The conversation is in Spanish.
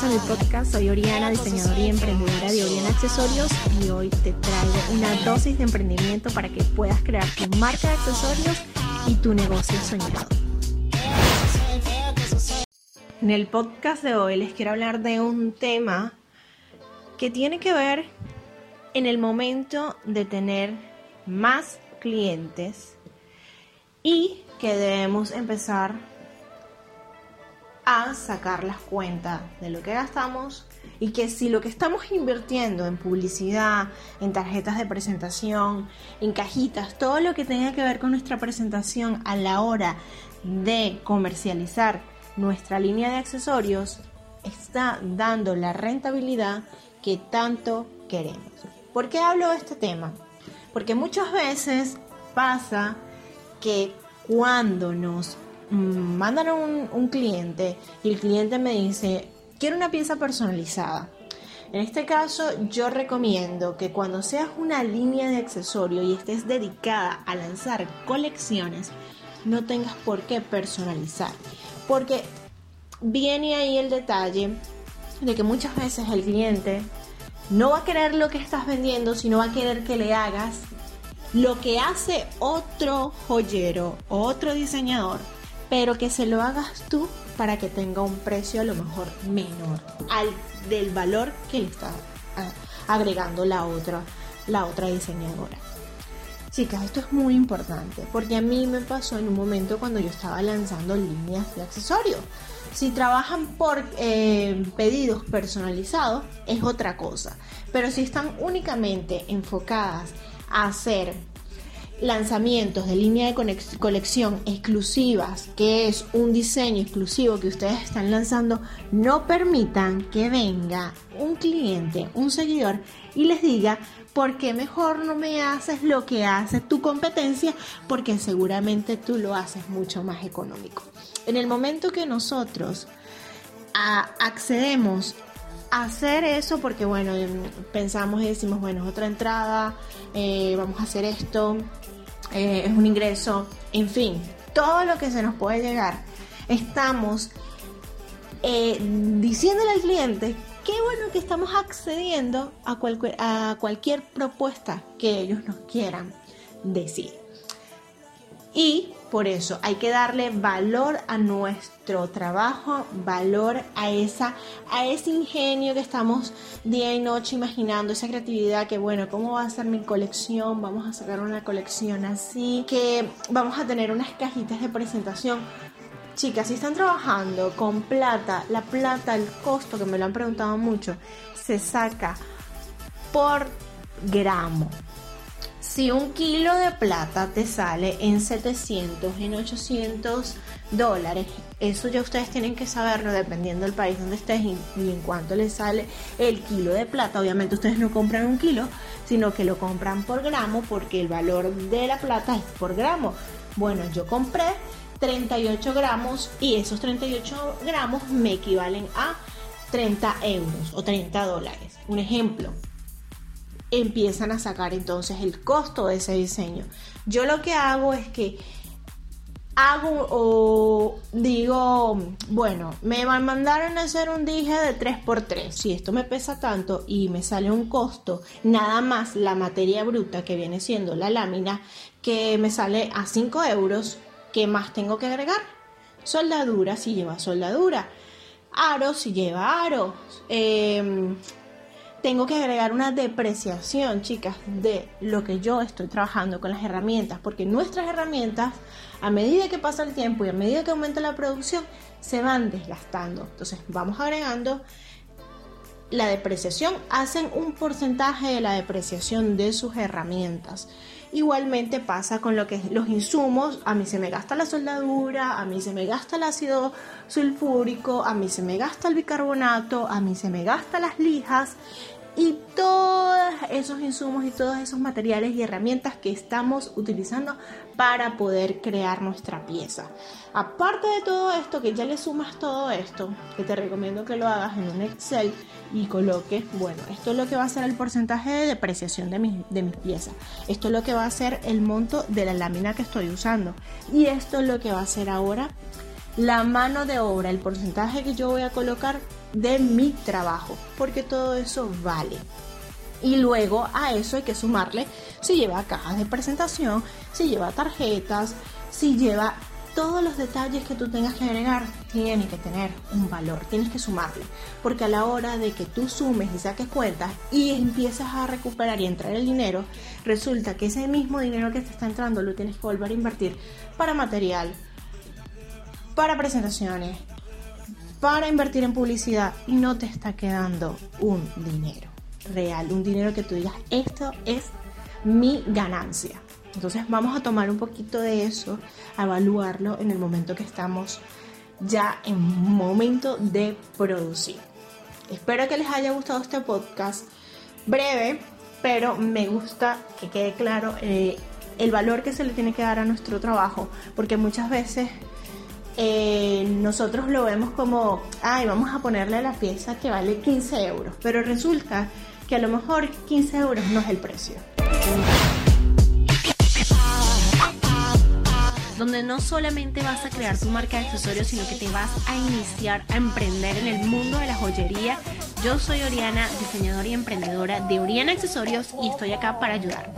bienvenidos a podcast. Soy Oriana, diseñadora y emprendedora de Oriana Accesorios y hoy te traigo una dosis de emprendimiento para que puedas crear tu marca de accesorios y tu negocio soñado. En el podcast de hoy les quiero hablar de un tema que tiene que ver en el momento de tener más clientes y que debemos empezar sacar las cuentas de lo que gastamos y que si lo que estamos invirtiendo en publicidad, en tarjetas de presentación, en cajitas, todo lo que tenga que ver con nuestra presentación a la hora de comercializar nuestra línea de accesorios, está dando la rentabilidad que tanto queremos. ¿Por qué hablo de este tema? Porque muchas veces pasa que cuando nos mandan un, un cliente y el cliente me dice, quiero una pieza personalizada. En este caso, yo recomiendo que cuando seas una línea de accesorio y estés dedicada a lanzar colecciones, no tengas por qué personalizar. Porque viene ahí el detalle de que muchas veces el cliente no va a querer lo que estás vendiendo, sino va a querer que le hagas lo que hace otro joyero o otro diseñador pero que se lo hagas tú para que tenga un precio a lo mejor menor al del valor que le está ah, agregando la otra, la otra diseñadora. Chicas, esto es muy importante porque a mí me pasó en un momento cuando yo estaba lanzando líneas de accesorios. Si trabajan por eh, pedidos personalizados es otra cosa, pero si están únicamente enfocadas a hacer lanzamientos de línea de colección exclusivas, que es un diseño exclusivo que ustedes están lanzando, no permitan que venga un cliente, un seguidor y les diga, ¿por qué mejor no me haces lo que hace tu competencia? Porque seguramente tú lo haces mucho más económico. En el momento que nosotros accedemos a hacer eso porque bueno pensamos y decimos bueno otra entrada eh, vamos a hacer esto eh, es un ingreso, en fin, todo lo que se nos puede llegar. Estamos eh, diciéndole al cliente qué bueno que estamos accediendo a, cualquier, a cualquier propuesta que ellos nos quieran decir. Y por eso hay que darle valor a nuestro trabajo, valor a esa a ese ingenio que estamos día y noche imaginando, esa creatividad que bueno, ¿cómo va a ser mi colección? Vamos a sacar una colección así, que vamos a tener unas cajitas de presentación. Chicas, si están trabajando con plata, la plata, el costo, que me lo han preguntado mucho, se saca por gramo si un kilo de plata te sale en 700, en 800 dólares, eso ya ustedes tienen que saberlo dependiendo del país donde estés y, en cuánto les sale el kilo de plata. Obviamente ustedes no compran un kilo, sino que lo compran por gramo porque el valor de la plata es por gramo. Bueno, yo compré 38 gramos y esos 38 gramos me equivalen a 30 euros o 30 dólares. Un ejemplo, empiezan a sacar entonces el costo de ese diseño. Yo lo que hago es que hago o digo, bueno, me mandaron a hacer un dije de 3x3. Si esto me pesa tanto y me sale un costo, nada más la materia bruta que viene siendo la lámina, que me sale a 5 euros, ¿qué más tengo que agregar? Soldadura si lleva soldadura. Aro si lleva aro. Eh, tengo que agregar una depreciación, chicas, de lo que yo estoy trabajando con las herramientas, porque nuestras herramientas, a medida que pasa el tiempo y a medida que aumenta la producción, se van desgastando. Entonces vamos agregando la depreciación, hacen un porcentaje de la depreciación de sus herramientas. Igualmente pasa con lo que los insumos, a mí se me gasta la soldadura, a mí se me gasta el ácido sulfúrico, a mí se me gasta el bicarbonato, a mí se me gasta las lijas y todos esos insumos y todos esos materiales y herramientas que estamos utilizando para poder crear nuestra pieza. Aparte de todo esto, que ya le sumas todo esto, que te recomiendo que lo hagas en un Excel y coloques, bueno, esto es lo que va a ser el porcentaje de depreciación de mis, de mis piezas. Esto es lo que va a ser el monto de la lámina que estoy usando. Y esto es lo que va a ser ahora la mano de obra, el porcentaje que yo voy a colocar de mi trabajo, porque todo eso vale. Y luego a eso hay que sumarle si lleva cajas de presentación, si lleva tarjetas, si lleva todos los detalles que tú tengas que agregar, tiene que tener un valor, tienes que sumarle. Porque a la hora de que tú sumes y saques cuentas y empiezas a recuperar y entrar el dinero, resulta que ese mismo dinero que te está entrando lo tienes que volver a invertir para material, para presentaciones, para invertir en publicidad y no te está quedando un dinero real, un dinero que tú digas, esto es mi ganancia. Entonces vamos a tomar un poquito de eso, a evaluarlo en el momento que estamos ya en momento de producir. Espero que les haya gustado este podcast breve, pero me gusta que quede claro eh, el valor que se le tiene que dar a nuestro trabajo, porque muchas veces eh, nosotros lo vemos como, ay, vamos a ponerle la pieza que vale 15 euros, pero resulta que a lo mejor 15 euros no es el precio. donde no solamente vas a crear tu marca de accesorios, sino que te vas a iniciar a emprender en el mundo de la joyería. Yo soy Oriana, diseñadora y emprendedora de Oriana Accesorios y estoy acá para ayudar.